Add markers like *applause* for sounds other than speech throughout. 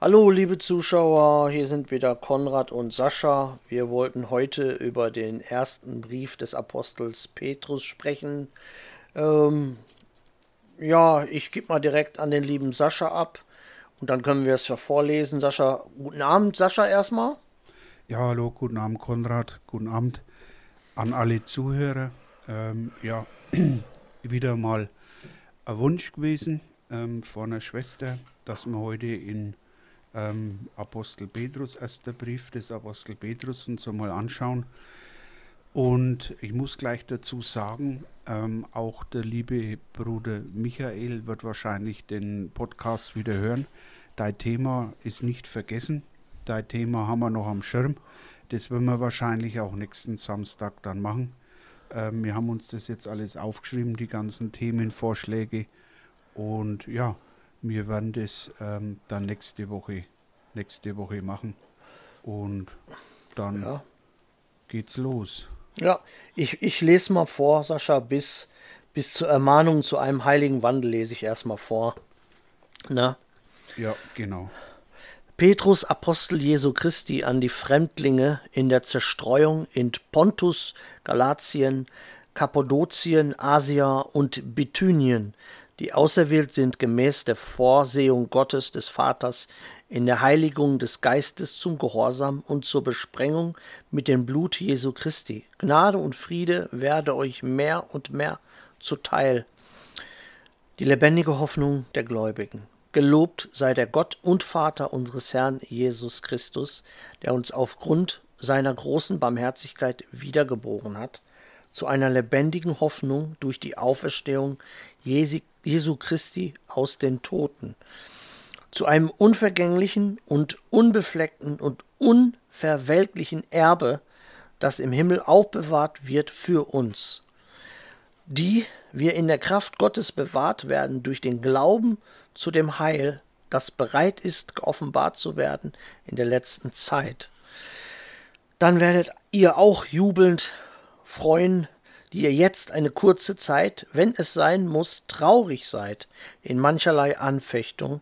Hallo, liebe Zuschauer, hier sind wieder Konrad und Sascha. Wir wollten heute über den ersten Brief des Apostels Petrus sprechen. Ähm, ja, ich gebe mal direkt an den lieben Sascha ab und dann können wir es ja vorlesen. Sascha, guten Abend, Sascha, erstmal. Ja, hallo, guten Abend, Konrad. Guten Abend an alle Zuhörer. Ähm, ja, *clears throat* wieder mal ein Wunsch gewesen ähm, von einer Schwester, dass wir heute in ähm, Apostel Petrus, erster Brief des Apostel Petrus, uns einmal anschauen. Und ich muss gleich dazu sagen, ähm, auch der liebe Bruder Michael wird wahrscheinlich den Podcast wieder hören. Dein Thema ist nicht vergessen. Dein Thema haben wir noch am Schirm. Das werden wir wahrscheinlich auch nächsten Samstag dann machen. Ähm, wir haben uns das jetzt alles aufgeschrieben, die ganzen Themenvorschläge. Und ja, wir werden das ähm, dann nächste Woche, nächste Woche machen. Und dann ja. geht's los. Ja, ich, ich lese mal vor, Sascha, bis, bis zur Ermahnung zu einem heiligen Wandel lese ich erstmal vor. Na? Ja, genau. Petrus, Apostel Jesu Christi, an die Fremdlinge in der Zerstreuung in Pontus, Galatien, Kappadokien, Asia und Bithynien, die auserwählt sind gemäß der Vorsehung Gottes des Vaters in der Heiligung des Geistes zum Gehorsam und zur Besprengung mit dem Blut Jesu Christi. Gnade und Friede werde euch mehr und mehr zuteil. Die lebendige Hoffnung der Gläubigen. Gelobt sei der Gott und Vater unseres Herrn Jesus Christus, der uns aufgrund seiner großen Barmherzigkeit wiedergeboren hat, zu einer lebendigen Hoffnung durch die Auferstehung Jesu Christi aus den Toten, zu einem unvergänglichen und unbefleckten und unverwelklichen Erbe, das im Himmel aufbewahrt wird für uns, die wir in der Kraft Gottes bewahrt werden durch den Glauben zu dem Heil, das bereit ist, geoffenbart zu werden in der letzten Zeit. Dann werdet ihr auch jubelnd freuen, die ihr jetzt eine kurze Zeit, wenn es sein muss, traurig seid in mancherlei Anfechtung,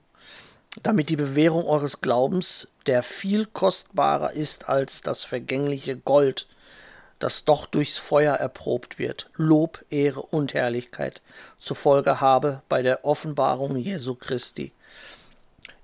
damit die Bewährung eures Glaubens, der viel kostbarer ist als das vergängliche Gold, das doch durchs Feuer erprobt wird, Lob, Ehre und Herrlichkeit zur Folge habe bei der Offenbarung Jesu Christi.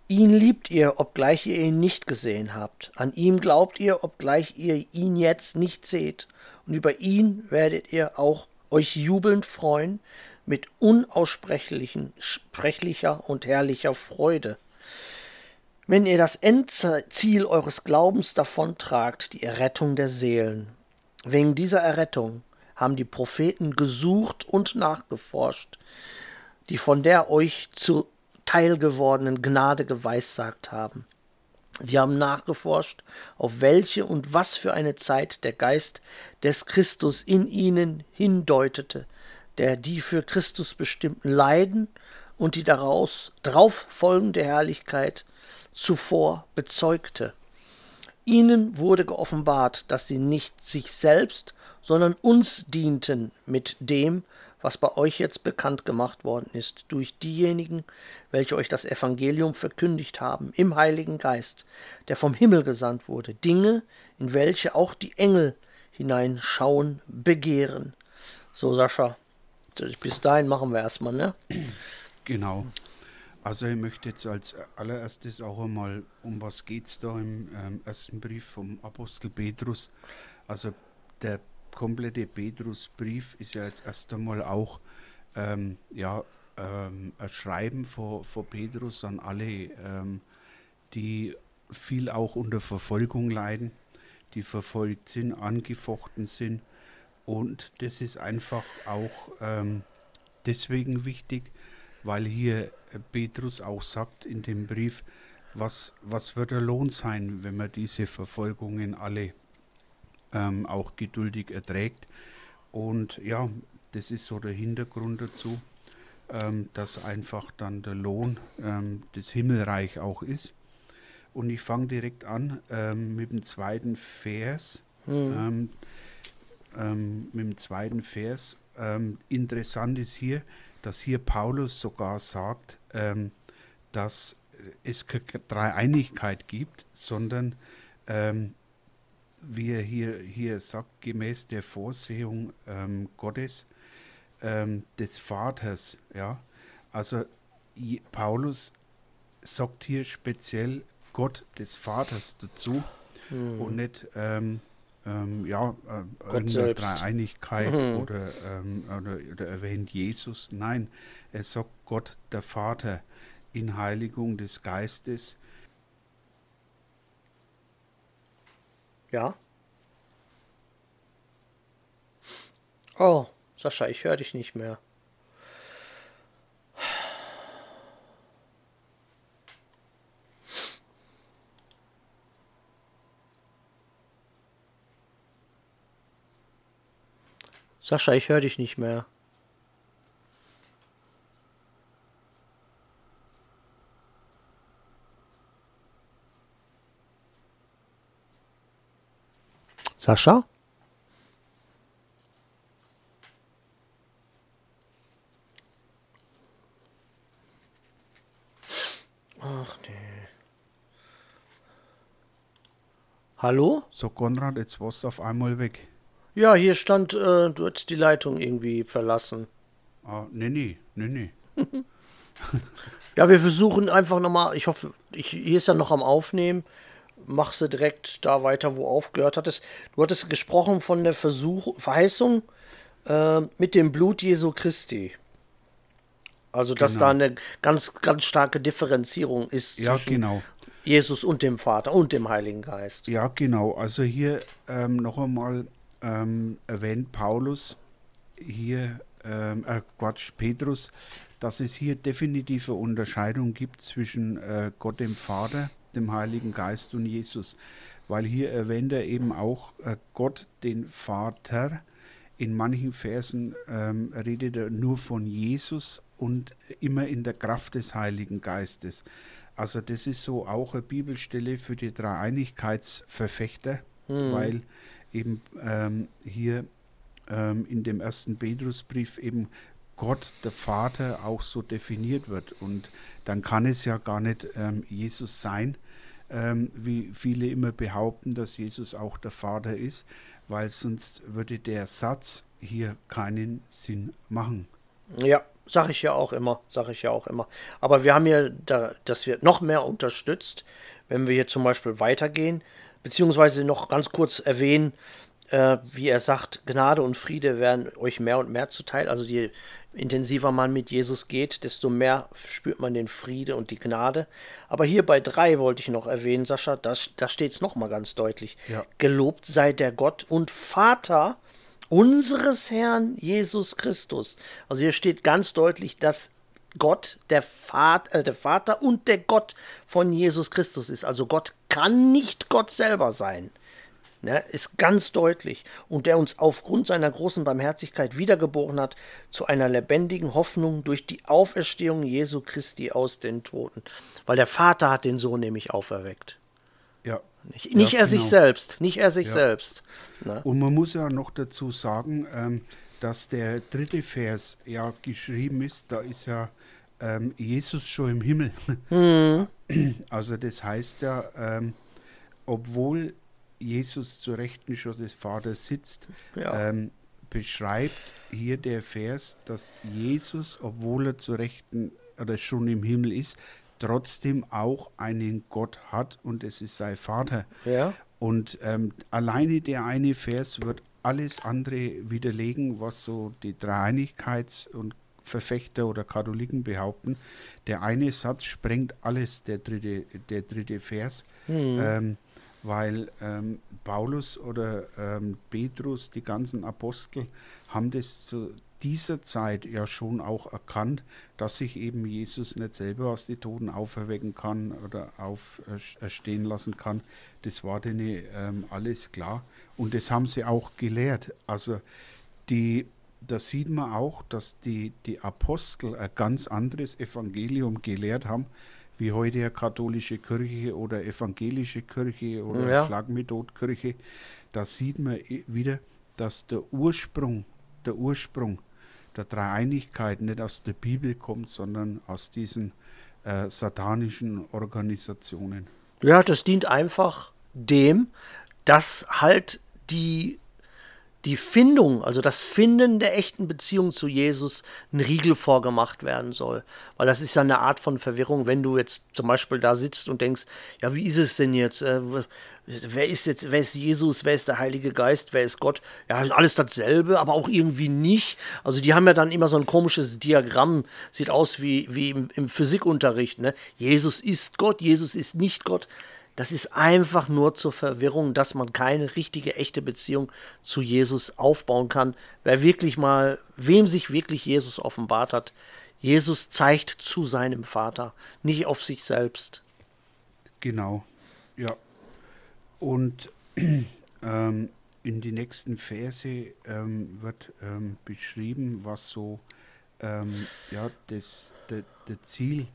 Ihn liebt ihr, obgleich ihr ihn nicht gesehen habt. An ihm glaubt ihr, obgleich ihr ihn jetzt nicht seht. Und über ihn werdet ihr auch euch jubelnd freuen mit unaussprechlichen, sprechlicher und herrlicher Freude. Wenn ihr das Endziel eures Glaubens davontragt, die Errettung der Seelen, Wegen dieser Errettung haben die Propheten gesucht und nachgeforscht, die von der euch zuteil gewordenen Gnade geweissagt haben. Sie haben nachgeforscht, auf welche und was für eine Zeit der Geist des Christus in ihnen hindeutete, der die für Christus bestimmten Leiden und die daraus drauf folgende Herrlichkeit zuvor bezeugte. Ihnen wurde geoffenbart, dass sie nicht sich selbst, sondern uns dienten mit dem, was bei euch jetzt bekannt gemacht worden ist, durch diejenigen, welche euch das Evangelium verkündigt haben, im Heiligen Geist, der vom Himmel gesandt wurde, Dinge, in welche auch die Engel hineinschauen, begehren. So, Sascha, bis dahin machen wir erstmal, ne? Genau. Also ich möchte jetzt als allererstes auch einmal, um was geht es da im ähm, ersten Brief vom Apostel Petrus. Also der komplette Petrusbrief ist ja jetzt erst einmal auch ähm, ja, ähm, ein Schreiben vor, vor Petrus an alle, ähm, die viel auch unter Verfolgung leiden, die verfolgt sind, angefochten sind. Und das ist einfach auch ähm, deswegen wichtig, weil hier Petrus auch sagt in dem Brief, was, was wird der Lohn sein, wenn man diese Verfolgungen alle ähm, auch geduldig erträgt. Und ja, das ist so der Hintergrund dazu, ähm, dass einfach dann der Lohn ähm, des Himmelreich auch ist. Und ich fange direkt an ähm, mit dem zweiten Vers. Mhm. mit dem zweiten Vers. interessant ist hier, dass hier Paulus sogar sagt, dass es keine Dreieinigkeit gibt, sondern ähm, wie er hier, hier sagt, gemäß der Vorsehung ähm, Gottes, ähm, des Vaters. Ja? Also Paulus sagt hier speziell Gott des Vaters dazu mhm. und nicht ähm, ähm, ja, äh, irgendeine Dreieinigkeit mhm. oder, ähm, oder, oder erwähnt Jesus. Nein, er sagt Gott der Vater in Heiligung des Geistes. Ja. Oh, Sascha, ich höre dich nicht mehr. Sascha, ich höre dich nicht mehr. Sascha? Ach nee. Hallo? So, Konrad, jetzt warst du auf einmal weg. Ja, hier stand, äh, du hättest die Leitung irgendwie verlassen. Ah, nee, nee, nee, nee. *laughs* ja, wir versuchen einfach nochmal, ich hoffe, ich, hier ist ja noch am Aufnehmen. Machst du direkt da weiter, wo aufgehört hattest. Du hattest gesprochen von der Versuch, Verheißung äh, mit dem Blut Jesu Christi. Also, dass genau. da eine ganz, ganz starke Differenzierung ist ja, zwischen genau. Jesus und dem Vater und dem Heiligen Geist. Ja, genau. Also hier ähm, noch einmal ähm, erwähnt Paulus hier, ähm, äh, Quatsch, Petrus, dass es hier definitive Unterscheidung gibt zwischen äh, Gott dem Vater, dem Heiligen Geist und Jesus. Weil hier erwähnt er eben auch äh, Gott den Vater. In manchen Versen ähm, redet er nur von Jesus und immer in der Kraft des Heiligen Geistes. Also das ist so auch eine Bibelstelle für die Dreieinigkeitsverfechter, hm. weil eben ähm, hier ähm, in dem ersten Petrusbrief eben Gott, der Vater, auch so definiert wird. Und dann kann es ja gar nicht ähm, Jesus sein, ähm, wie viele immer behaupten, dass Jesus auch der Vater ist, weil sonst würde der Satz hier keinen Sinn machen. Ja, sage ich ja auch immer, sage ich ja auch immer. Aber wir haben ja, da, das wird noch mehr unterstützt, wenn wir hier zum Beispiel weitergehen beziehungsweise noch ganz kurz erwähnen, äh, wie er sagt, Gnade und Friede werden euch mehr und mehr zuteil. Also je intensiver man mit Jesus geht, desto mehr spürt man den Friede und die Gnade. Aber hier bei drei wollte ich noch erwähnen, Sascha, da, da steht es nochmal ganz deutlich. Ja. Gelobt sei der Gott und Vater unseres Herrn Jesus Christus. Also hier steht ganz deutlich, dass Gott der Vater, äh, der Vater und der Gott von Jesus Christus ist. Also Gott kann nicht Gott selber sein. Ne, ist ganz deutlich. Und der uns aufgrund seiner großen Barmherzigkeit wiedergeboren hat zu einer lebendigen Hoffnung durch die Auferstehung Jesu Christi aus den Toten. Weil der Vater hat den Sohn nämlich auferweckt. Ja. Nicht, nicht ja, er genau. sich selbst, nicht er sich ja. selbst. Ne? Und man muss ja noch dazu sagen, ähm, dass der dritte Vers ja geschrieben ist, da ist ja ähm, Jesus schon im Himmel. Mhm. Also das heißt ja, ähm, obwohl Jesus zur Rechten schon des Vaters sitzt, ja. ähm, beschreibt hier der Vers, dass Jesus, obwohl er zur Rechten oder schon im Himmel ist, trotzdem auch einen Gott hat und es ist sein Vater. Ja. Und ähm, alleine der eine Vers wird alles andere widerlegen, was so die Dreieinigkeits- und Verfechter oder Katholiken behaupten, der eine Satz sprengt alles, der dritte, der dritte Vers, mhm. ähm, weil ähm, Paulus oder ähm, Petrus, die ganzen Apostel, haben das zu dieser Zeit ja schon auch erkannt, dass sich eben Jesus nicht selber aus den Toten auferwecken kann oder auferstehen lassen kann. Das war denen ähm, alles klar. Und das haben sie auch gelehrt. Also die da sieht man auch, dass die, die Apostel ein ganz anderes Evangelium gelehrt haben, wie heute eine katholische Kirche oder evangelische Kirche oder ja. Schlagmethodkirche. Da sieht man wieder, dass der Ursprung, der Ursprung der Dreieinigkeit nicht aus der Bibel kommt, sondern aus diesen äh, satanischen Organisationen. Ja, das dient einfach dem, dass halt die die Findung, also das Finden der echten Beziehung zu Jesus, ein Riegel vorgemacht werden soll. Weil das ist ja eine Art von Verwirrung, wenn du jetzt zum Beispiel da sitzt und denkst, ja, wie ist es denn jetzt? Äh, wer ist jetzt, wer ist Jesus, wer ist der Heilige Geist, wer ist Gott? Ja, alles dasselbe, aber auch irgendwie nicht. Also die haben ja dann immer so ein komisches Diagramm, sieht aus wie, wie im, im Physikunterricht. Ne? Jesus ist Gott, Jesus ist nicht Gott. Das ist einfach nur zur Verwirrung, dass man keine richtige, echte Beziehung zu Jesus aufbauen kann. Wer wirklich mal, wem sich wirklich Jesus offenbart hat, Jesus zeigt zu seinem Vater, nicht auf sich selbst. Genau, ja. Und *clears throat* ähm, in die nächsten Verse ähm, wird ähm, beschrieben, was so ähm, ja, das, der, der Ziel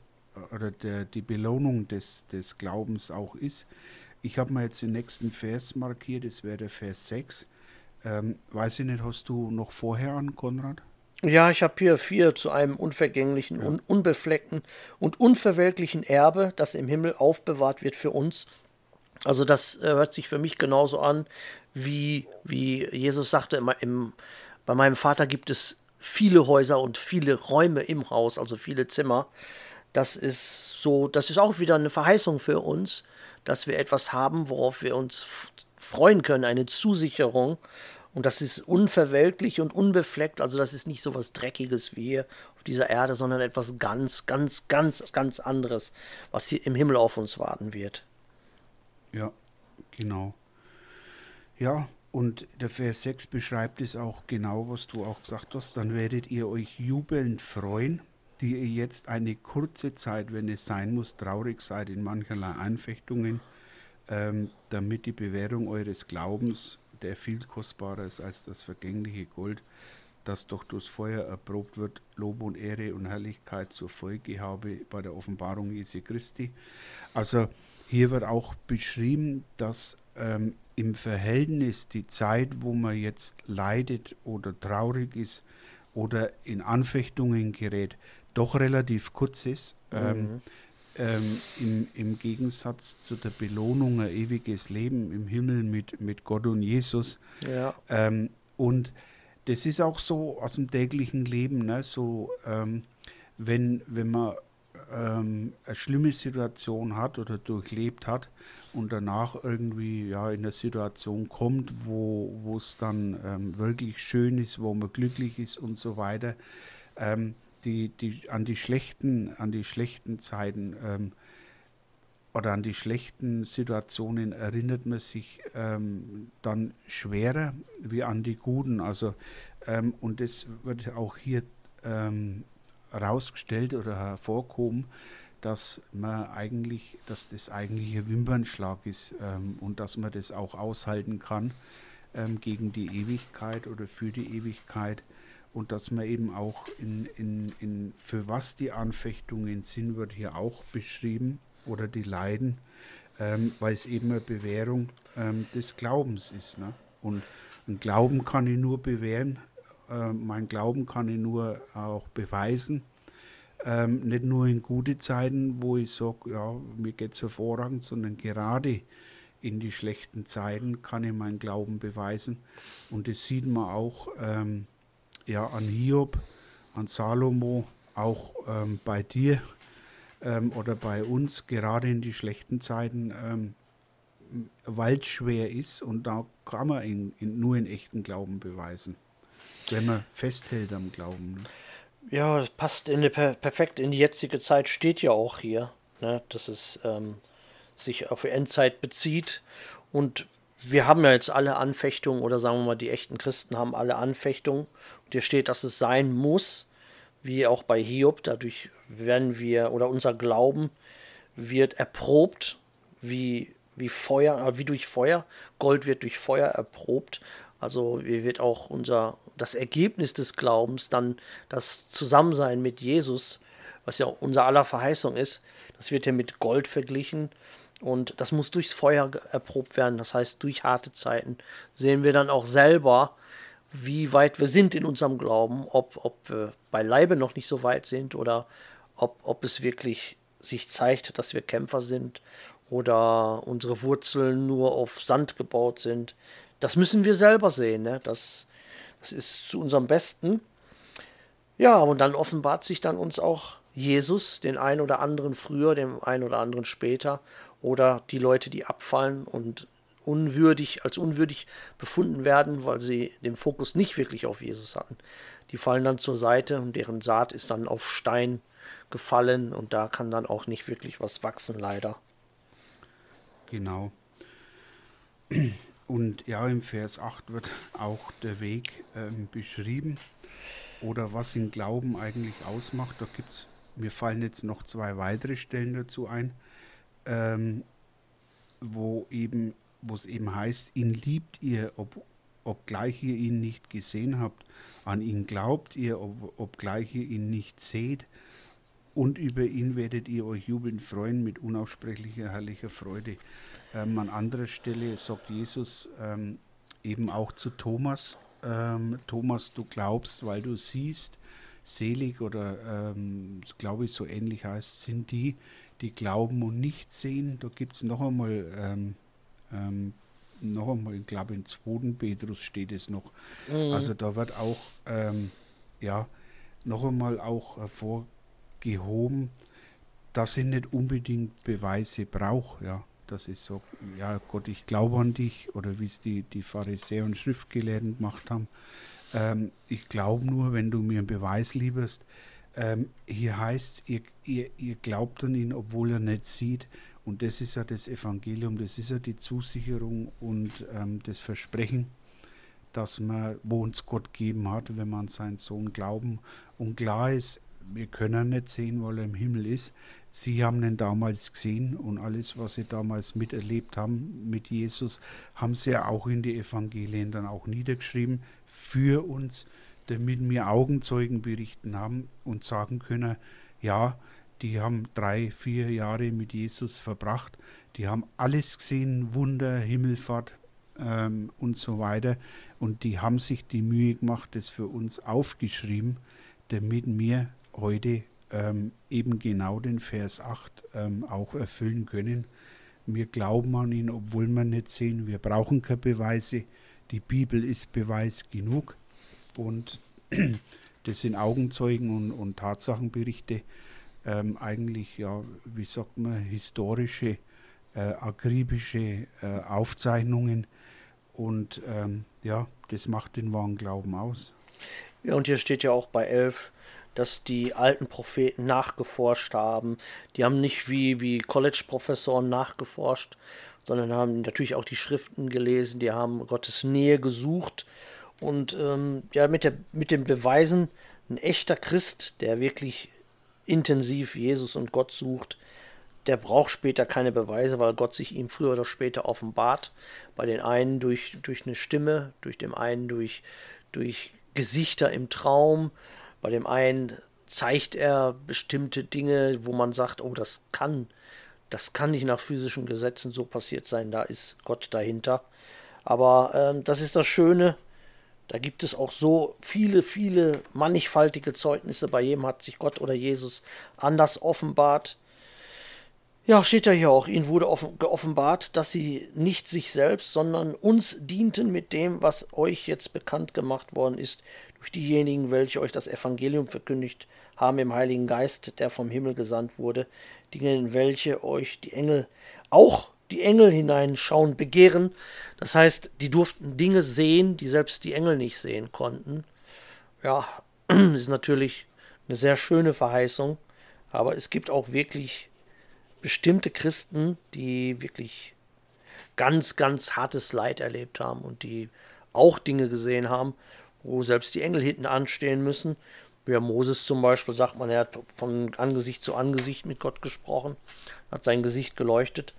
oder der, die Belohnung des, des Glaubens auch ist. Ich habe mir jetzt den nächsten Vers markiert, das wäre der Vers 6. Ähm, weiß ich nicht, hast du noch vorher an, Konrad? Ja, ich habe hier vier zu einem unvergänglichen, ja. un unbefleckten und unverwelklichen Erbe, das im Himmel aufbewahrt wird für uns. Also das äh, hört sich für mich genauso an, wie, wie Jesus sagte, im, im, bei meinem Vater gibt es viele Häuser und viele Räume im Haus, also viele Zimmer. Das ist so, das ist auch wieder eine Verheißung für uns, dass wir etwas haben, worauf wir uns freuen können, eine Zusicherung. Und das ist unverweltlich und unbefleckt. Also das ist nicht so was Dreckiges wie hier auf dieser Erde, sondern etwas ganz, ganz, ganz, ganz anderes, was hier im Himmel auf uns warten wird. Ja, genau. Ja, und der Vers 6 beschreibt es auch genau, was du auch gesagt hast. Dann werdet ihr euch jubelnd freuen die ihr jetzt eine kurze Zeit, wenn es sein muss, traurig seid in mancherlei Einfechtungen, ähm, damit die Bewährung eures Glaubens, der viel kostbarer ist als das vergängliche Gold, das doch durchs Feuer erprobt wird, Lob und Ehre und Herrlichkeit zur Folge habe bei der Offenbarung Jesu Christi. Also hier wird auch beschrieben, dass ähm, im Verhältnis die Zeit, wo man jetzt leidet oder traurig ist oder in Anfechtungen gerät, doch relativ kurz ist. Mhm. Ähm, ähm, im, im, Gegensatz zu der Belohnung ein ewiges Leben im Himmel mit, mit Gott und Jesus. Ja. Ähm, und das ist auch so aus dem täglichen Leben, ne? so ähm, wenn, wenn man ähm, eine schlimme Situation hat oder durchlebt hat und danach irgendwie ja, in eine Situation kommt, wo es dann ähm, wirklich schön ist, wo man glücklich ist und so weiter, ähm, die, die, an die schlechten, an die schlechten Zeiten ähm, oder an die schlechten Situationen erinnert man sich ähm, dann schwerer wie an die guten. Also ähm, und das wird auch hier ähm, herausgestellt oder hervorgehoben, dass man eigentlich, dass das eigentlich ein Wimpernschlag ist ähm, und dass man das auch aushalten kann ähm, gegen die Ewigkeit oder für die Ewigkeit und dass man eben auch in, in, in für was die Anfechtungen sind, wird hier auch beschrieben oder die Leiden, ähm, weil es eben eine Bewährung ähm, des Glaubens ist. Ne? Und ein Glauben kann ich nur bewähren, äh, mein Glauben kann ich nur auch beweisen. Ähm, nicht nur in gute Zeiten, wo ich sage, ja, mir geht es hervorragend, sondern gerade in die schlechten Zeiten kann ich meinen Glauben beweisen. Und das sieht man auch ähm, ja, an Hiob, an Salomo, auch ähm, bei dir ähm, oder bei uns, gerade in die schlechten Zeiten, ähm, weil schwer ist und da kann man ihn in, nur in echten Glauben beweisen, wenn man festhält am Glauben. Ne? Ja, das passt in die, perfekt in die jetzige Zeit, steht ja auch hier, ne, dass es ähm, sich auf Endzeit bezieht und wir haben ja jetzt alle Anfechtungen oder sagen wir mal, die echten Christen haben alle Anfechtungen. Und hier steht, dass es sein muss, wie auch bei Hiob. Dadurch werden wir oder unser Glauben wird erprobt, wie, wie Feuer, äh, wie durch Feuer. Gold wird durch Feuer erprobt. Also wird auch unser das Ergebnis des Glaubens dann das Zusammensein mit Jesus, was ja unser aller Verheißung ist, das wird ja mit Gold verglichen und das muss durchs Feuer erprobt werden. Das heißt, durch harte Zeiten sehen wir dann auch selber, wie weit wir sind in unserem Glauben, ob, ob wir bei Leibe noch nicht so weit sind oder ob, ob es wirklich sich zeigt, dass wir Kämpfer sind oder unsere Wurzeln nur auf Sand gebaut sind. Das müssen wir selber sehen. Ne? Das, das ist zu unserem Besten. Ja, und dann offenbart sich dann uns auch Jesus, den einen oder anderen früher, den einen oder anderen später, oder die Leute, die abfallen und unwürdig, als unwürdig befunden werden, weil sie den Fokus nicht wirklich auf Jesus hatten. Die fallen dann zur Seite und deren Saat ist dann auf Stein gefallen und da kann dann auch nicht wirklich was wachsen, leider. Genau. Und ja, im Vers 8 wird auch der Weg ähm, beschrieben oder was ihn Glauben eigentlich ausmacht. Da gibt es, mir fallen jetzt noch zwei weitere Stellen dazu ein, ähm, wo eben, wo es eben heißt, ihn liebt ihr, ob, obgleich ihr ihn nicht gesehen habt, an ihn glaubt ihr, ob, obgleich ihr ihn nicht seht, und über ihn werdet ihr euch jubelnd freuen mit unaussprechlicher herrlicher Freude. Ähm, an anderer Stelle sagt Jesus ähm, eben auch zu Thomas, ähm, Thomas, du glaubst, weil du siehst, selig oder ähm, glaube ich so ähnlich heißt, sind die, die glauben und nicht sehen. Da gibt es noch einmal, ähm, ähm, noch einmal, ich glaube in 2. Petrus steht es noch. Mhm. Also da wird auch, ja, noch einmal auch hervorgehoben, dass ich nicht unbedingt Beweise brauche, ja das ist so, ja Gott, ich glaube an dich, oder wie es die, die Pharisäer und Schriftgelehrten gemacht haben. Ähm, ich glaube nur, wenn du mir einen Beweis lieberst. Ähm, hier heißt es, ihr, ihr, ihr glaubt an ihn, obwohl er nicht sieht. Und das ist ja das Evangelium, das ist ja die Zusicherung und ähm, das Versprechen, dass man, wo uns Gott gegeben hat, wenn man seinen Sohn glauben. Und klar ist, wir können nicht sehen, weil er im Himmel ist. Sie haben ihn damals gesehen und alles, was sie damals miterlebt haben mit Jesus, haben sie ja auch in die Evangelien dann auch niedergeschrieben für uns, damit wir Augenzeugen berichten haben und sagen können, ja, die haben drei, vier Jahre mit Jesus verbracht, die haben alles gesehen, Wunder, Himmelfahrt ähm, und so weiter. Und die haben sich die Mühe gemacht, das für uns aufgeschrieben, damit wir heute ähm, eben genau den Vers 8 ähm, auch erfüllen können. Wir glauben an ihn, obwohl wir nicht sehen. Wir brauchen keine Beweise. Die Bibel ist Beweis genug. Und *clears throat* das sind Augenzeugen und, und Tatsachenberichte, ähm, eigentlich, ja, wie sagt man, historische, äh, akribische äh, Aufzeichnungen. Und ähm, ja, das macht den wahren Glauben aus. Ja, und hier steht ja auch bei 11, dass die alten Propheten nachgeforscht haben. Die haben nicht wie, wie College-Professoren nachgeforscht, sondern haben natürlich auch die Schriften gelesen, die haben Gottes Nähe gesucht. Und ähm, ja, mit, der, mit den Beweisen, ein echter Christ, der wirklich intensiv Jesus und Gott sucht, der braucht später keine Beweise, weil Gott sich ihm früher oder später offenbart. Bei den einen durch, durch eine Stimme, durch den einen durch, durch Gesichter im Traum, bei dem einen zeigt er bestimmte Dinge, wo man sagt, oh, das kann, das kann nicht nach physischen Gesetzen so passiert sein, da ist Gott dahinter. Aber ähm, das ist das Schöne, da gibt es auch so viele, viele mannigfaltige Zeugnisse. Bei jedem hat sich Gott oder Jesus anders offenbart. Ja, steht ja hier auch, ihnen wurde offen, geoffenbart, dass sie nicht sich selbst, sondern uns dienten mit dem, was euch jetzt bekannt gemacht worden ist durch diejenigen, welche euch das Evangelium verkündigt haben im Heiligen Geist, der vom Himmel gesandt wurde, Dinge, in welche euch die Engel, auch die Engel hineinschauen, begehren. Das heißt, die durften Dinge sehen, die selbst die Engel nicht sehen konnten. Ja, *clears throat* ist natürlich eine sehr schöne Verheißung, aber es gibt auch wirklich bestimmte Christen, die wirklich ganz, ganz hartes Leid erlebt haben und die auch Dinge gesehen haben, wo selbst die Engel hinten anstehen müssen. Ja, Moses zum Beispiel sagt man, er hat von Angesicht zu Angesicht mit Gott gesprochen, hat sein Gesicht geleuchtet.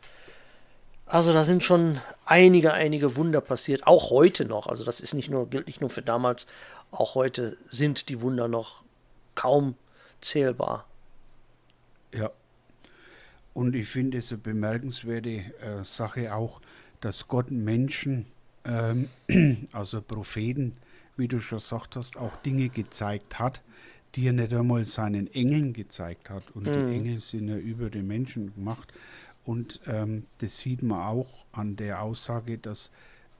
Also da sind schon einige, einige Wunder passiert, auch heute noch. Also das ist nicht nur, gilt nicht nur für damals, auch heute sind die Wunder noch kaum zählbar. Ja. Und ich finde es eine bemerkenswerte äh, Sache auch, dass Gott Menschen, ähm, *clears throat* also Propheten, wie du schon gesagt hast, auch Dinge gezeigt hat, die er nicht einmal seinen Engeln gezeigt hat. Und mhm. die Engel sind ja über den Menschen gemacht. Und ähm, das sieht man auch an der Aussage, dass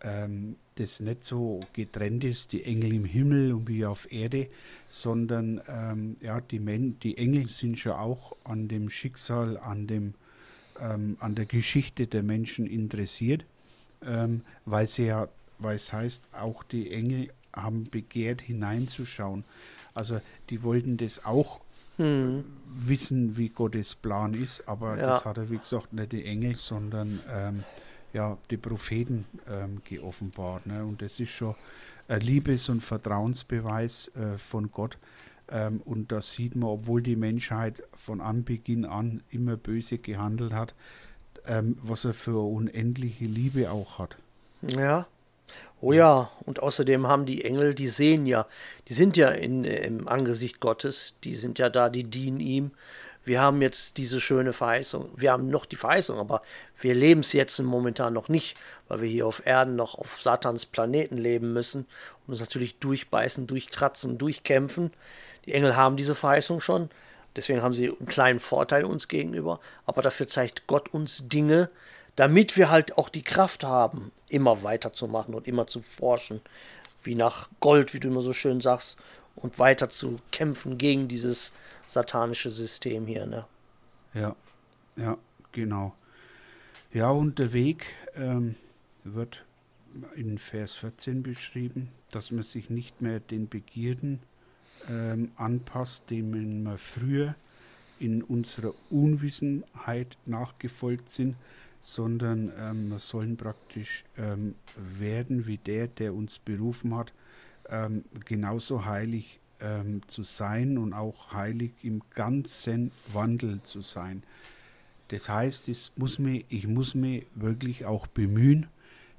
ähm, das nicht so getrennt ist, die Engel im Himmel und wie auf Erde, sondern ähm, ja, die, Men die Engel sind schon auch an dem Schicksal, an, dem, ähm, an der Geschichte der Menschen interessiert, ähm, weil sie ja, weil es heißt, auch die Engel haben begehrt hineinzuschauen. Also die wollten das auch hm. wissen, wie Gottes Plan ist, aber ja. das hat er, wie gesagt, nicht die Engel, sondern ähm, ja, die Propheten ähm, geoffenbart. Ne? Und das ist schon ein Liebes- und Vertrauensbeweis äh, von Gott. Ähm, und da sieht man, obwohl die Menschheit von Anbeginn an immer böse gehandelt hat, ähm, was er für unendliche Liebe auch hat. Ja. Oh ja, und außerdem haben die Engel, die sehen ja, die sind ja in, im Angesicht Gottes, die sind ja da, die dienen ihm wir haben jetzt diese schöne Verheißung. Wir haben noch die Verheißung, aber wir leben es jetzt momentan noch nicht, weil wir hier auf Erden noch auf Satans Planeten leben müssen und uns natürlich durchbeißen, durchkratzen, durchkämpfen. Die Engel haben diese Verheißung schon, deswegen haben sie einen kleinen Vorteil uns gegenüber, aber dafür zeigt Gott uns Dinge, damit wir halt auch die Kraft haben, immer weiterzumachen und immer zu forschen, wie nach Gold, wie du immer so schön sagst, und weiter zu kämpfen gegen dieses satanische System hier, ne? Ja, ja, genau. Ja, und der Weg ähm, wird in Vers 14 beschrieben, dass man sich nicht mehr den Begierden ähm, anpasst, denen wir früher in unserer Unwissenheit nachgefolgt sind, sondern ähm, wir sollen praktisch ähm, werden wie der, der uns berufen hat, ähm, genauso heilig ähm, zu sein und auch heilig im ganzen Wandel zu sein. Das heißt, es muss mich, ich muss mich wirklich auch bemühen.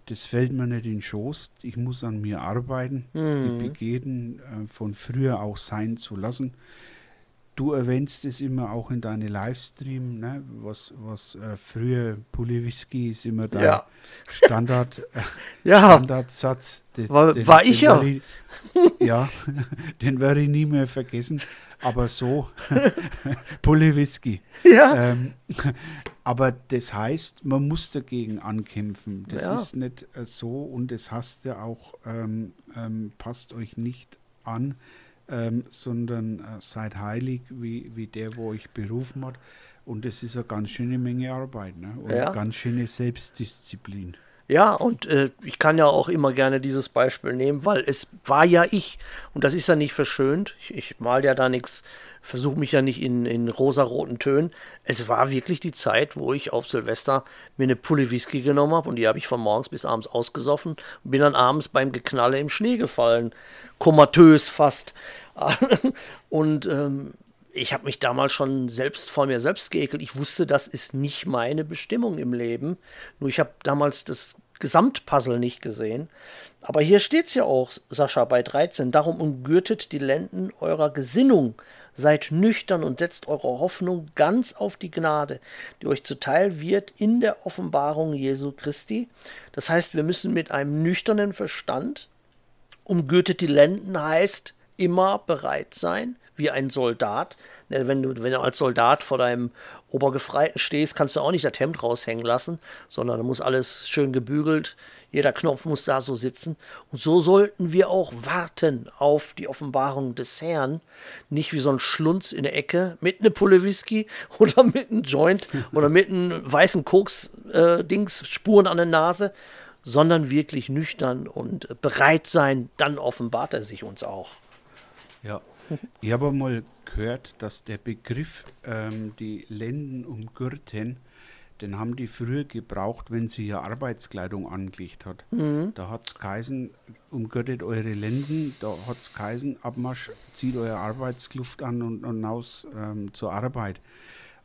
Das fällt mir nicht in den Schoß. Ich muss an mir arbeiten, mhm. die Begierden äh, von früher auch sein zu lassen. Du erwähnst es immer auch in deine Livestream, ne? was, was äh, früher Whisky ist immer dein ja. Standard, äh, *laughs* ja. Standardsatz. Den, war, den, war ich ja. Ich, ja, *laughs* den werde ich nie mehr vergessen. Aber so, *laughs* Whisky. Ja. Ähm, aber das heißt, man muss dagegen ankämpfen. Das ja. ist nicht äh, so und das heißt ja auch, ähm, ähm, passt euch nicht an ähm, sondern äh, seid heilig wie, wie der, wo euch berufen hat. Und das ist eine ganz schöne Menge Arbeit ne? und ja. eine ganz schöne Selbstdisziplin. Ja, und äh, ich kann ja auch immer gerne dieses Beispiel nehmen, weil es war ja ich. Und das ist ja nicht verschönt. Ich, ich mal ja da nichts, versuche mich ja nicht in, in rosaroten Tönen. Es war wirklich die Zeit, wo ich auf Silvester mir eine Pulle Whisky genommen habe und die habe ich von morgens bis abends ausgesoffen und bin dann abends beim Geknalle im Schnee gefallen. Komatös fast. *laughs* und ähm, ich habe mich damals schon selbst vor mir selbst geekelt. Ich wusste, das ist nicht meine Bestimmung im Leben. Nur ich habe damals das Gesamtpuzzle nicht gesehen. Aber hier steht es ja auch, Sascha, bei 13. Darum umgürtet die Lenden eurer Gesinnung. Seid nüchtern und setzt eure Hoffnung ganz auf die Gnade, die euch zuteil wird in der Offenbarung Jesu Christi. Das heißt, wir müssen mit einem nüchternen Verstand, umgürtet die Lenden heißt, immer bereit sein, wie ein Soldat. Ne, wenn du, wenn du als Soldat vor deinem Obergefreiten stehst, kannst du auch nicht das Hemd raushängen lassen, sondern da muss alles schön gebügelt, jeder Knopf muss da so sitzen. Und so sollten wir auch warten auf die Offenbarung des Herrn. Nicht wie so ein Schlunz in der Ecke mit einer Pulle Whisky *laughs* oder mit einem Joint oder mit einem weißen Koks-Dings, äh, Spuren an der Nase, sondern wirklich nüchtern und bereit sein, dann offenbart er sich uns auch. Ja, ich habe mal gehört, dass der Begriff ähm, die Lenden umgürten, den haben die früher gebraucht, wenn sie ihre Arbeitskleidung angelegt hat. Mhm. Da hat es geheißen, umgürtet eure Lenden, da hat es geheißen, Abmarsch, zieht eure Arbeitskluft an und, und hinaus ähm, zur Arbeit.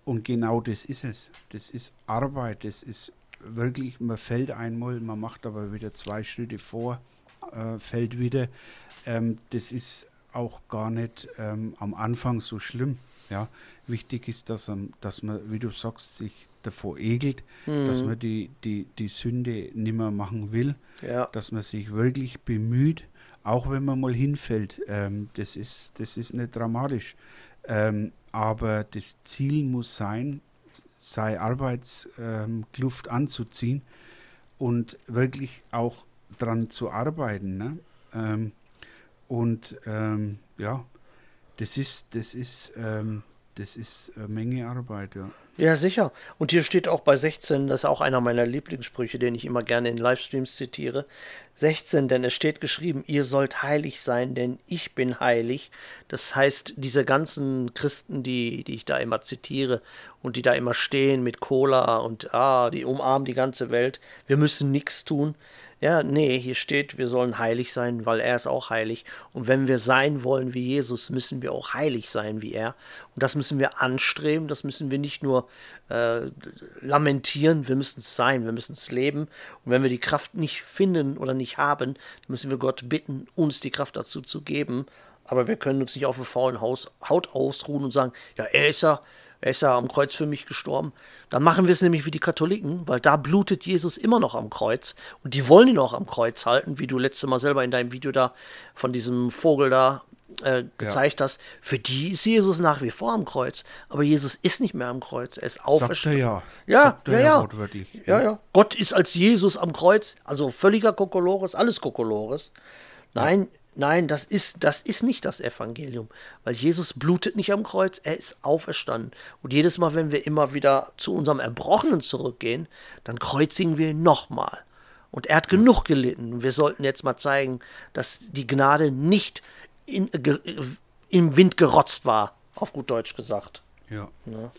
Und genau das ist es. Das ist Arbeit, das ist wirklich, man fällt einmal, man macht aber wieder zwei Schritte vor, äh, fällt wieder. Ähm, das ist auch gar nicht ähm, am Anfang so schlimm. Ja, wichtig ist, dass, um, dass man, wie du sagst, sich davor ekelt, mhm. dass man die, die, die Sünde nimmer machen will, ja. dass man sich wirklich bemüht, auch wenn man mal hinfällt. Ähm, das, ist, das ist nicht dramatisch. Ähm, aber das Ziel muss sein, sei Arbeitskluft ähm, anzuziehen und wirklich auch dran zu arbeiten. Ne? Ähm, und ähm, ja, das ist, das ist, ähm, das ist eine Menge Arbeit, ja. Ja, sicher. Und hier steht auch bei 16, das ist auch einer meiner Lieblingssprüche, den ich immer gerne in Livestreams zitiere. 16, denn es steht geschrieben, ihr sollt heilig sein, denn ich bin heilig. Das heißt, diese ganzen Christen, die, die ich da immer zitiere und die da immer stehen mit Cola und ah, die umarmen die ganze Welt, wir müssen nichts tun. Ja, nee, hier steht, wir sollen heilig sein, weil er ist auch heilig. Und wenn wir sein wollen wie Jesus, müssen wir auch heilig sein wie er. Und das müssen wir anstreben, das müssen wir nicht nur äh, lamentieren, wir müssen es sein, wir müssen es leben. Und wenn wir die Kraft nicht finden oder nicht haben, müssen wir Gott bitten, uns die Kraft dazu zu geben. Aber wir können uns nicht auf dem faulen Haus, Haut ausruhen und sagen, ja, er ist ja, er ist ja am Kreuz für mich gestorben. Dann machen wir es nämlich wie die Katholiken, weil da blutet Jesus immer noch am Kreuz. Und die wollen ihn auch am Kreuz halten, wie du letzte Mal selber in deinem Video da von diesem Vogel da äh, gezeigt ja. hast. Für die ist Jesus nach wie vor am Kreuz. Aber Jesus ist nicht mehr am Kreuz. Er ist auferstanden. ja. Ja, ja, ja. Ja, ja. Gott ist als Jesus am Kreuz. Also völliger Kokolores, alles Kokolores. Nein, ja. Nein, das ist, das ist nicht das Evangelium, weil Jesus blutet nicht am Kreuz, er ist auferstanden. Und jedes Mal, wenn wir immer wieder zu unserem Erbrochenen zurückgehen, dann kreuzigen wir ihn nochmal. Und er hat genug gelitten. Wir sollten jetzt mal zeigen, dass die Gnade nicht in, ge, im Wind gerotzt war, auf gut Deutsch gesagt. Ja. ja.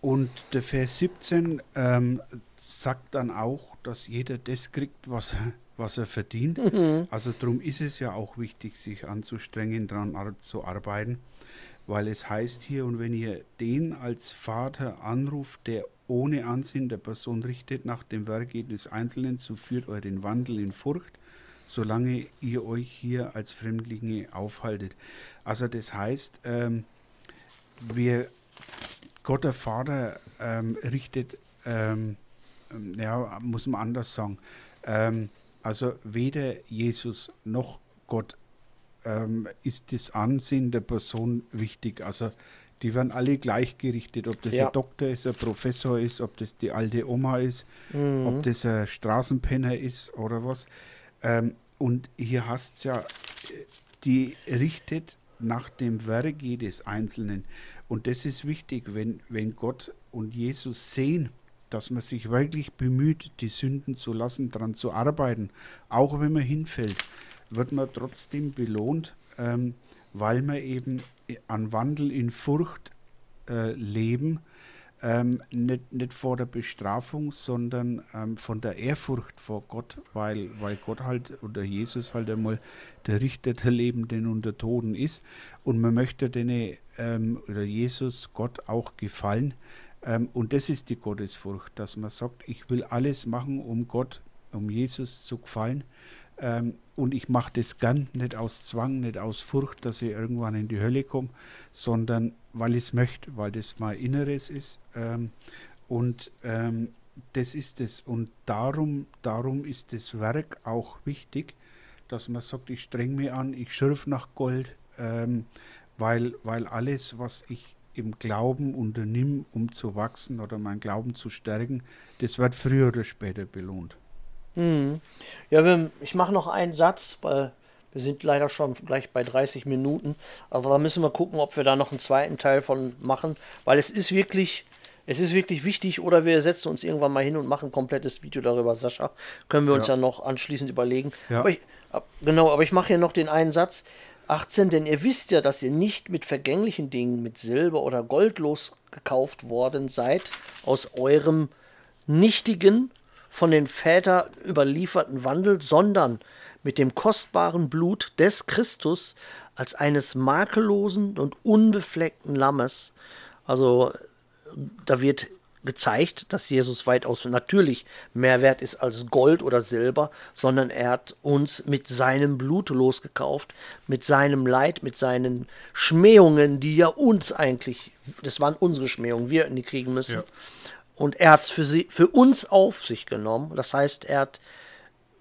Und der Vers 17 ähm, sagt dann auch, dass jeder das kriegt, was er was er verdient. Mhm. Also darum ist es ja auch wichtig, sich anzustrengen, daran zu arbeiten, weil es heißt hier, und wenn ihr den als Vater anruft, der ohne Ansehen der Person richtet nach dem Werke des Einzelnen, so führt euren Wandel in Furcht, solange ihr euch hier als Fremdlinge aufhaltet. Also das heißt, ähm, wir, Gott der Vater ähm, richtet, ähm, ja, muss man anders sagen, ähm, also weder Jesus noch Gott ähm, ist das Ansehen der Person wichtig. Also die werden alle gleichgerichtet, ob das ja. ein Doktor ist, ein Professor ist, ob das die alte Oma ist, mhm. ob das ein Straßenpenner ist oder was. Ähm, und hier hast es ja, die richtet nach dem Werke des Einzelnen. Und das ist wichtig, wenn, wenn Gott und Jesus sehen, dass man sich wirklich bemüht, die Sünden zu lassen, daran zu arbeiten. Auch wenn man hinfällt, wird man trotzdem belohnt, ähm, weil man eben an Wandel in Furcht äh, leben, ähm, nicht, nicht vor der Bestrafung, sondern ähm, von der Ehrfurcht vor Gott, weil, weil Gott halt oder Jesus halt einmal der Richter der Lebenden und der Toten ist. Und man möchte denen ähm, oder Jesus, Gott auch gefallen. Ähm, und das ist die Gottesfurcht, dass man sagt, ich will alles machen, um Gott, um Jesus zu gefallen. Ähm, und ich mache das gern, nicht aus Zwang, nicht aus Furcht, dass ich irgendwann in die Hölle komme, sondern weil ich es möchte, weil das mein Inneres ist. Ähm, und ähm, das ist es. Und darum, darum ist das Werk auch wichtig, dass man sagt, ich streng mich an, ich schürf nach Gold, ähm, weil, weil alles, was ich im Glauben unternimm, um zu wachsen oder meinen Glauben zu stärken, das wird früher oder später belohnt. Mhm. Ja, wir, ich mache noch einen Satz, weil wir sind leider schon gleich bei 30 Minuten, aber da müssen wir gucken, ob wir da noch einen zweiten Teil von machen, weil es ist wirklich, es ist wirklich wichtig, oder wir setzen uns irgendwann mal hin und machen ein komplettes Video darüber, Sascha. Können wir uns ja, ja noch anschließend überlegen. Ja. Aber ich, genau, aber ich mache hier noch den einen Satz. 18, denn ihr wisst ja, dass ihr nicht mit vergänglichen Dingen, mit Silber oder Gold losgekauft worden seid, aus eurem nichtigen, von den Vätern überlieferten Wandel, sondern mit dem kostbaren Blut des Christus als eines makellosen und unbefleckten Lammes. Also da wird gezeigt, dass Jesus weitaus natürlich mehr wert ist als Gold oder Silber, sondern er hat uns mit seinem Blut losgekauft, mit seinem Leid, mit seinen Schmähungen, die ja uns eigentlich, das waren unsere Schmähungen, wir hätten die kriegen müssen. Ja. Und er hat es für, für uns auf sich genommen. Das heißt, er hat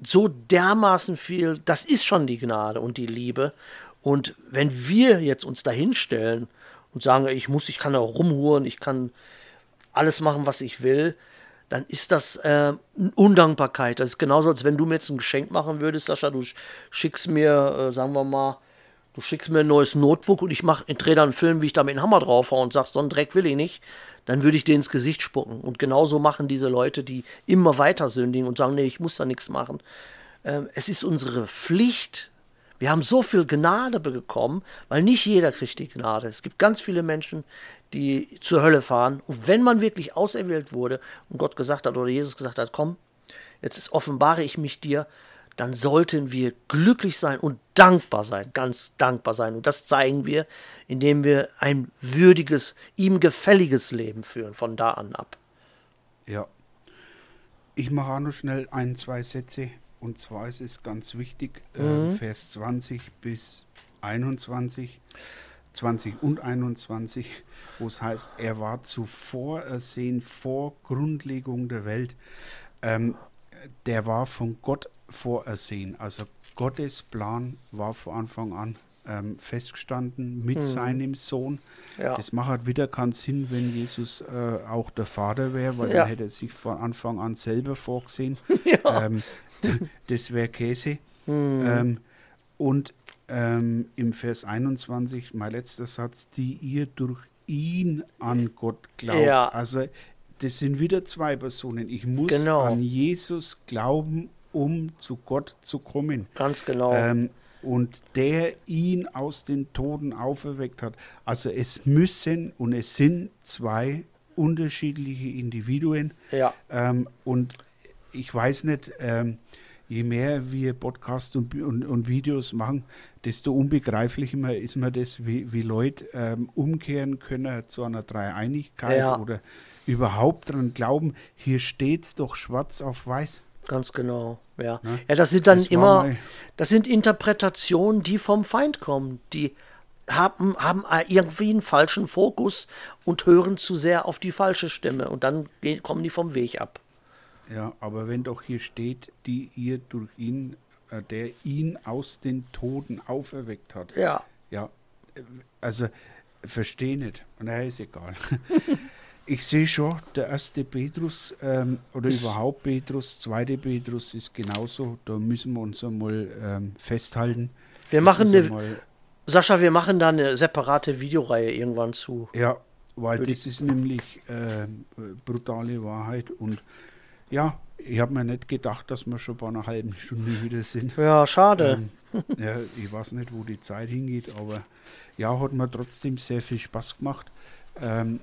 so dermaßen viel, das ist schon die Gnade und die Liebe. Und wenn wir jetzt uns dahinstellen und sagen, ich muss, ich kann auch rumhuren, ich kann alles machen, was ich will, dann ist das äh, Undankbarkeit. Das ist genauso, als wenn du mir jetzt ein Geschenk machen würdest, Sascha, du schickst mir, äh, sagen wir mal, du schickst mir ein neues Notebook und ich mache, drehe dann einen Film, wie ich da mit dem Hammer draufhaue und sagst, so einen Dreck will ich nicht, dann würde ich dir ins Gesicht spucken. Und genauso machen diese Leute, die immer weiter sündigen und sagen, nee, ich muss da nichts machen. Ähm, es ist unsere Pflicht, wir haben so viel Gnade bekommen, weil nicht jeder kriegt die Gnade. Es gibt ganz viele Menschen, die zur Hölle fahren. Und wenn man wirklich auserwählt wurde und Gott gesagt hat oder Jesus gesagt hat, komm, jetzt offenbare ich mich dir, dann sollten wir glücklich sein und dankbar sein, ganz dankbar sein. Und das zeigen wir, indem wir ein würdiges, ihm gefälliges Leben führen, von da an ab. Ja. Ich mache auch noch schnell ein, zwei Sätze und zwar ist es ganz wichtig, äh, mhm. äh, Vers 20 bis 21, 20 und 21, wo es heißt, er war zuvor ersehen vor Grundlegung der Welt. Ähm, der war von Gott vorersehen. Also Gottes Plan war von Anfang an ähm, festgestanden mit mhm. seinem Sohn. Ja. Das macht halt wieder keinen Sinn, wenn Jesus äh, auch der Vater wäre, weil ja. dann hätte er sich von Anfang an selber vorgesehen. *laughs* Ja. Ähm, das wäre Käse. Mhm. Ähm, und ähm, im Vers 21, mein letzter Satz, die ihr durch ihn an Gott glaubt. Ja. Also das sind wieder zwei Personen. Ich muss genau. an Jesus glauben, um zu Gott zu kommen. Ganz genau. Ähm, und der ihn aus den Toten auferweckt hat. Also es müssen und es sind zwei unterschiedliche Individuen. Ja. Ähm, und ich weiß nicht, ähm, je mehr wir Podcasts und, und, und, Videos machen, desto unbegreiflicher ist mir das, wie, wie Leute ähm, umkehren können zu einer Dreieinigkeit ja. oder überhaupt daran glauben, hier steht es doch schwarz auf weiß. Ganz genau, ja. Ne? Ja, das sind dann das immer, das sind Interpretationen, die vom Feind kommen, die haben, haben irgendwie einen falschen Fokus und hören zu sehr auf die falsche Stimme und dann kommen die vom Weg ab. Ja, aber wenn doch hier steht, die ihr durch ihn, äh, der ihn aus den Toten auferweckt hat. Ja. Ja, also verstehe nicht. Naja, ist egal. *laughs* ich sehe schon, der erste Petrus ähm, oder überhaupt Petrus, zweite Petrus ist genauso. Da müssen wir uns einmal ähm, festhalten. Wir machen eine, Sascha, wir machen da eine separate Videoreihe irgendwann zu. Ja, weil das ist nämlich äh, brutale Wahrheit und ja, ich habe mir nicht gedacht, dass wir schon bei einer halben Stunde wieder sind. Ja, schade. Ähm, ja, ich weiß nicht, wo die Zeit hingeht, aber ja, hat mir trotzdem sehr viel Spaß gemacht. Ähm,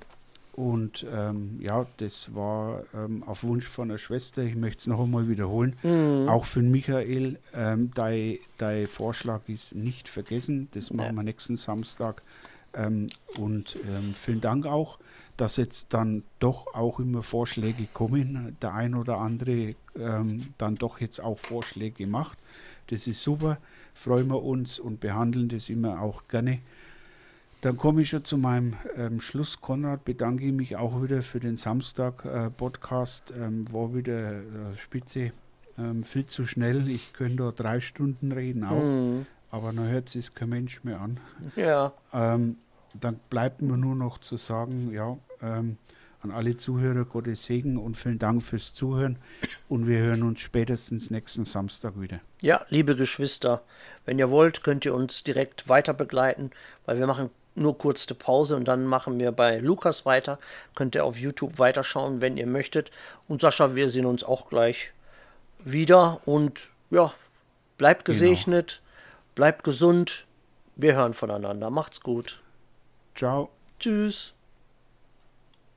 und ähm, ja, das war ähm, auf Wunsch von der Schwester, ich möchte es noch einmal wiederholen, mhm. auch für Michael, ähm, dein, dein Vorschlag ist nicht vergessen, das machen ja. wir nächsten Samstag. Ähm, und ähm, vielen Dank auch dass jetzt dann doch auch immer Vorschläge kommen. Der ein oder andere ähm, dann doch jetzt auch Vorschläge macht. Das ist super, freuen wir uns und behandeln das immer auch gerne. Dann komme ich schon zu meinem ähm, Schluss, Konrad. Bedanke ich mich auch wieder für den Samstag-Podcast. Äh, ähm, war wieder äh, spitze, ähm, viel zu schnell. Ich könnte da drei Stunden reden auch, mhm. aber dann hört es kein Mensch mehr an. Ja. Ähm, dann bleibt mir nur noch zu sagen, ja, ähm, an alle Zuhörer Gottes Segen und vielen Dank fürs Zuhören. Und wir hören uns spätestens nächsten Samstag wieder. Ja, liebe Geschwister, wenn ihr wollt, könnt ihr uns direkt weiter begleiten, weil wir machen nur kurz eine Pause und dann machen wir bei Lukas weiter. Könnt ihr auf YouTube weiterschauen, wenn ihr möchtet. Und Sascha, wir sehen uns auch gleich wieder. Und ja, bleibt genau. gesegnet, genau. bleibt gesund. Wir hören voneinander. Macht's gut. Ciao. Tschüss.